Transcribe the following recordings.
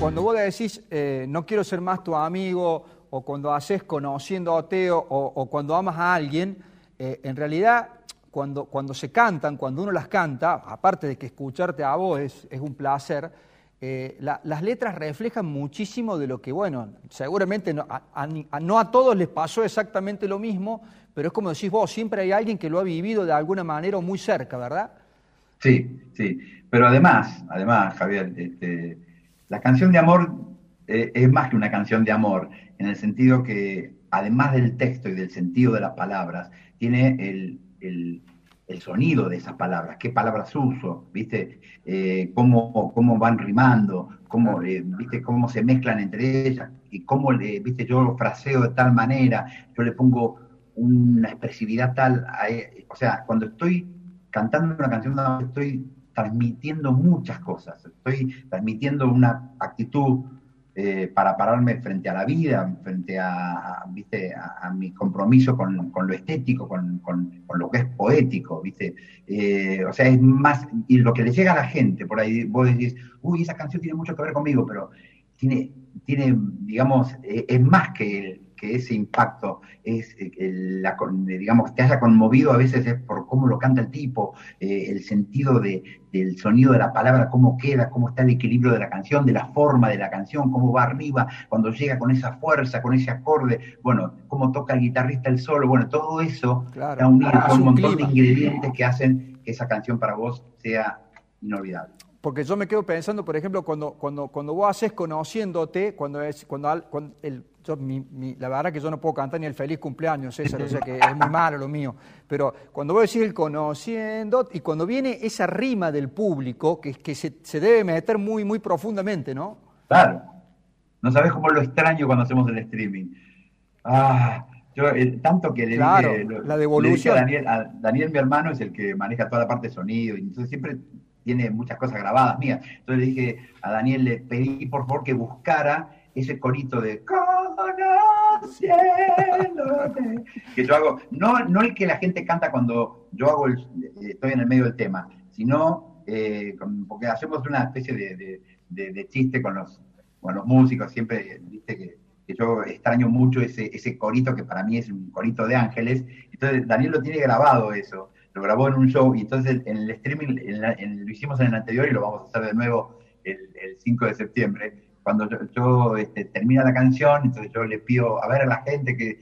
cuando vos decís eh, no quiero ser más tu amigo, o cuando haces conociéndote, o, o cuando amas a alguien, eh, en realidad cuando, cuando se cantan, cuando uno las canta, aparte de que escucharte a vos es, un placer, eh, la- las letras reflejan muchísimo de lo que, bueno, seguramente no a, a- no a todos les pasó exactamente lo mismo, pero es como decís vos, siempre hay alguien que lo ha vivido de alguna manera o muy cerca, ¿verdad? Sí, sí. Pero además, además, Javier, este, la canción de amor eh, es más que una canción de amor, en el sentido que, además del texto y del sentido de las palabras, tiene el, el- el sonido de esas palabras, qué palabras uso, ¿viste? Eh, cómo, cómo van rimando, cómo, eh, ¿viste? cómo se mezclan entre ellas, y cómo, le, ¿viste? Yo lo fraseo de tal manera, yo le pongo una expresividad tal, a e- o sea, cuando estoy cantando una canción estoy transmitiendo muchas cosas, estoy transmitiendo una actitud eh, para pararme frente a la vida, frente a, ¿viste? a, a mi compromiso con, con lo estético, con, con- lo que es poético, ¿viste? Eh, o sea, es más, y lo que le llega a la gente, por ahí vos decís, uy, esa canción tiene mucho que ver conmigo, pero tiene, tiene digamos, eh, es más que, que ese impacto, es eh, el- la, con- digamos, te haya conmovido a veces es por cómo lo canta el tipo, eh, el sentido de, del sonido de la palabra, cómo queda, cómo está el equilibrio de la canción, de la forma de la canción, cómo va arriba, cuando llega con esa fuerza, con ese acorde, bueno, cómo toca el guitarrista el solo, bueno, todo eso Claro. está unido, son un un montón de ingredientes que hacen que esa canción para vos sea inolvidable. Porque yo me quedo pensando, por ejemplo, cuando, cuando, cuando vos haces conociéndote, cuando es, cuando, al- cuando el, yo, mi- mi- la verdad que yo no puedo cantar ni el feliz cumpleaños, César, o sea que es muy malo lo mío. Pero cuando vos decís el conociendo, y cuando viene esa rima del público, que, que se, se debe meter muy, muy profundamente, ¿no? Claro. No sabes cómo lo extraño cuando hacemos el streaming. Ah, yo eh, tanto que le Claro, dije, lo- la le devolución. dije a Daniel, a Daniel, mi hermano, es el que maneja toda la parte de sonido, y entonces siempre tiene muchas cosas grabadas mías. Entonces le dije a Daniel, le pedí por favor que buscara ese corito de que yo hago, no, no el que la gente canta cuando yo hago el, eh, estoy en el medio del tema, sino eh, porque hacemos una especie de chiste con los, con los músicos, siempre, viste que, que yo extraño mucho ese, ese corito que para mí es un corito de ángeles, entonces Daniel lo tiene grabado eso, lo grabó en un show y entonces en el streaming en la- en- lo hicimos en el anterior y lo vamos a hacer de nuevo el, el 5 de septiembre, cuando yo, yo, este, termina la canción, entonces yo le pido a ver a la gente que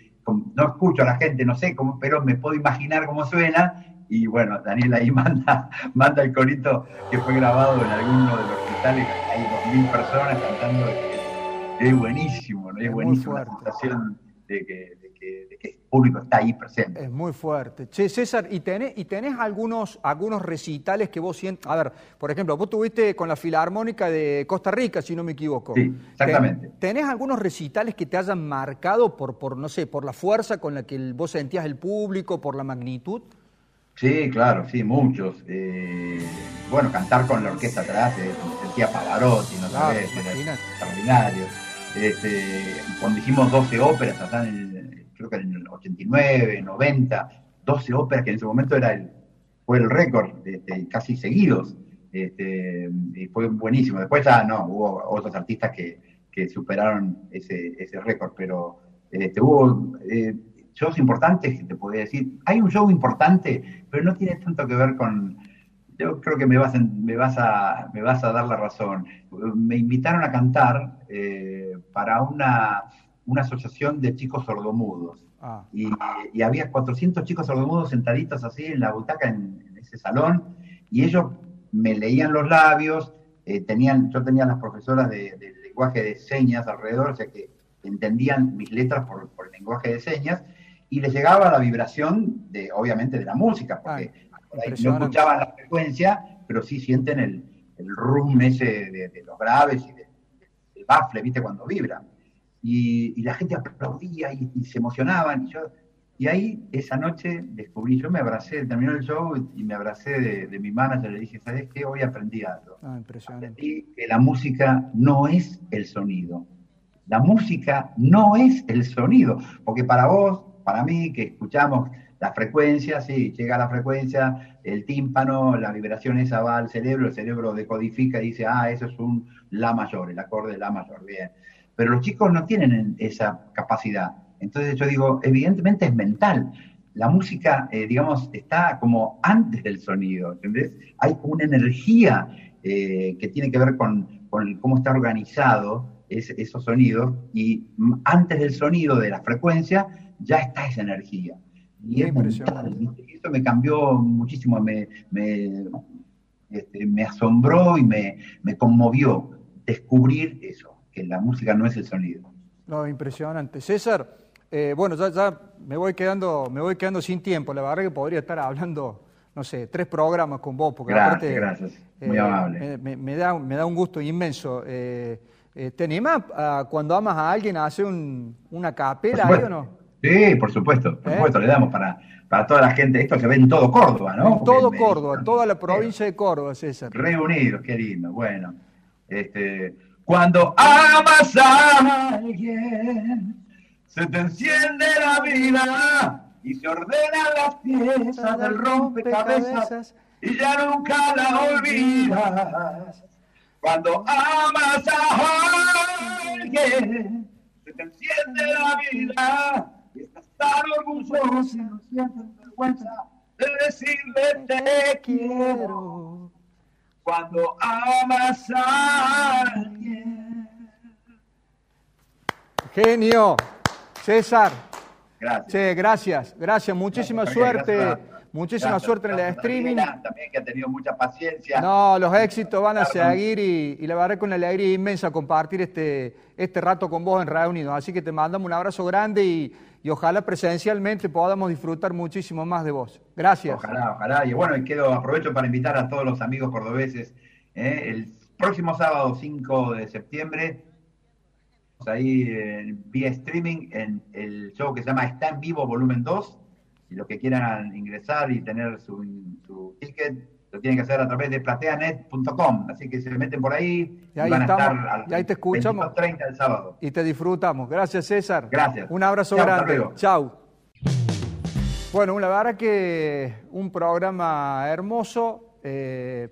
no escucho a la gente, no sé cómo, pero me puedo imaginar cómo suena. Y bueno, Daniel ahí manda, manda el corito que fue grabado en alguno de los hospitales, hay dos mil personas cantando. Es buenísimo, ¿no? es buenísimo la fuerte. sensación de que, de, que, de que el público está ahí presente. Es muy fuerte. Che, César, ¿y tenés, y tenés algunos, algunos recitales que vos sientes? A ver, por ejemplo, vos tuviste con la Filarmónica de Costa Rica, si no me equivoco. Sí, exactamente. Ten- ¿Tenés algunos recitales que te hayan marcado por, por, no sé, por la fuerza con la que el- vos sentías el público, por la magnitud? Sí, claro, sí, muchos. Eh, bueno, cantar con la orquesta atrás, eh, sentía Pavarotti, no Claro, sabés, era extraordinario. Este, cuando hicimos 12 óperas, acá en el- creo que en el 89, 90, 12 óperas, que en ese momento era el, fue el récord, casi seguidos. Este, y fue buenísimo. Después ya no, hubo otros artistas que, que superaron ese, ese récord, pero este, hubo eh, shows importantes, que te podría decir. Hay un show importante, pero no tiene tanto que ver con. Yo creo que me vas, me vas, a, me vas a dar la razón. Me invitaron a cantar eh, para una, una asociación de chicos sordomudos. Ah, Y, y había 400 chicos sordomudos sentaditos así en la butaca en, en ese salón, y ellos me leían los labios, eh, tenían, yo tenía las profesoras de, de lenguaje de señas alrededor, o sea que entendían mis letras por, por el lenguaje de señas, y les llegaba la vibración de, obviamente, de la música, porque por ahí no escuchaban la frecuencia, pero sí sienten el, el rum ese de, de los graves y de- bafle, ¿viste? Cuando vibra. Y, y la gente aplaudía y, y se emocionaban. Y, yo, y ahí, esa noche, descubrí, yo me abracé, terminó el show y, y me abracé de, de mi manager, le dije, ¿sabes qué? Hoy aprendí algo. ah, impresionante. Aprendí que la música no es el sonido. La música no es el sonido, porque para vos, para mí, que escuchamos La frecuencia, sí, llega la frecuencia, el tímpano, la vibración esa va al cerebro, el cerebro decodifica y dice, ah, eso es un La mayor, el acorde de La mayor, bien. Pero los chicos no tienen esa capacidad. Entonces yo digo, evidentemente es mental. La música, eh, digamos, está como antes del sonido. Hay una energía eh, que tiene que ver con, cómo está organizado esos sonidos y antes del sonido, de la frecuencia, ya está esa energía. Y es. Eso me cambió muchísimo, me, este, me, asombró y me, me conmovió descubrir eso, que la música no es el sonido. No, impresionante. César, eh, bueno, ya, me, voy quedando, me voy quedando sin tiempo. La verdad que podría estar hablando, no sé, tres programas con vos. Porque gracias, gracias. Muy eh, amable. Me, da, me da un gusto inmenso. Eh, ¿Te animas cuando amas a alguien a hacer una capela ahí o no? Sí, por supuesto, por supuesto, le damos para, para toda la gente. Esto se ve en todo Córdoba, ¿no? En todo Córdoba, en toda la provincia de Córdoba, César. Reunidos, qué lindo. Bueno, este, cuando amas a alguien, se te enciende la vida y se ordenan las piezas del rompecabezas y ya nunca la olvidas. Cuando amas a alguien, se te enciende la vida tan orgulloso y no sientes vergüenza de decirle te quiero. Cuando amas a alguien. Genio. César. Gracias. gracias, gracias. Muchísima suerte. Muchísima suerte en el streaming. También que ha tenido mucha paciencia. No, los éxitos van a seguir y, la verdad con una alegría inmensa compartir este, este rato con vos en Radio Unidos. Así que te mandamos un abrazo grande y, ojalá presencialmente podamos disfrutar muchísimo más de vos. Gracias. Ojalá, ojalá. Y bueno, y quedo, aprovecho para invitar a todos los amigos cordobeses. ¿eh? El próximo sábado 5 de septiembre ahí en, vía streaming en el show que se llama Está en Vivo Volumen 2. Y los que quieran ingresar y tener su, ticket, lo tienen que hacer a través de plateanet.com. Así que se meten por ahí y, ahí van a estar y ahí te escuchamos. 30 el sábado. Y te disfrutamos. Gracias, César. Gracias. Un abrazo grande. Chao. Bueno, la verdad que un programa hermoso. Eh,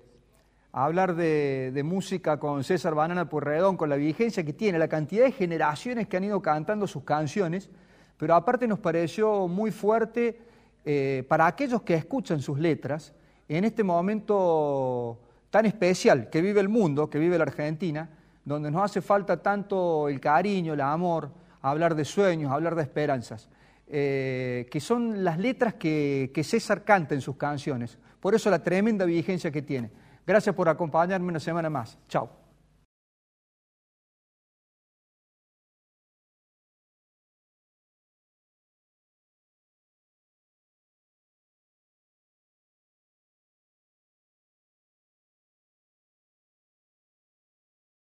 hablar de, música con César Banana Porredón, con la vigencia que tiene, la cantidad de generaciones que han ido cantando sus canciones, pero aparte nos pareció muy fuerte eh, para aquellos que escuchan sus letras en este momento tan especial que vive el mundo, que vive la Argentina, donde nos hace falta tanto el cariño, el amor, hablar de sueños, hablar de esperanzas, eh, que son las letras que César canta en sus canciones. Por eso la tremenda vigencia que tiene. Gracias por acompañarme una semana más. Chao.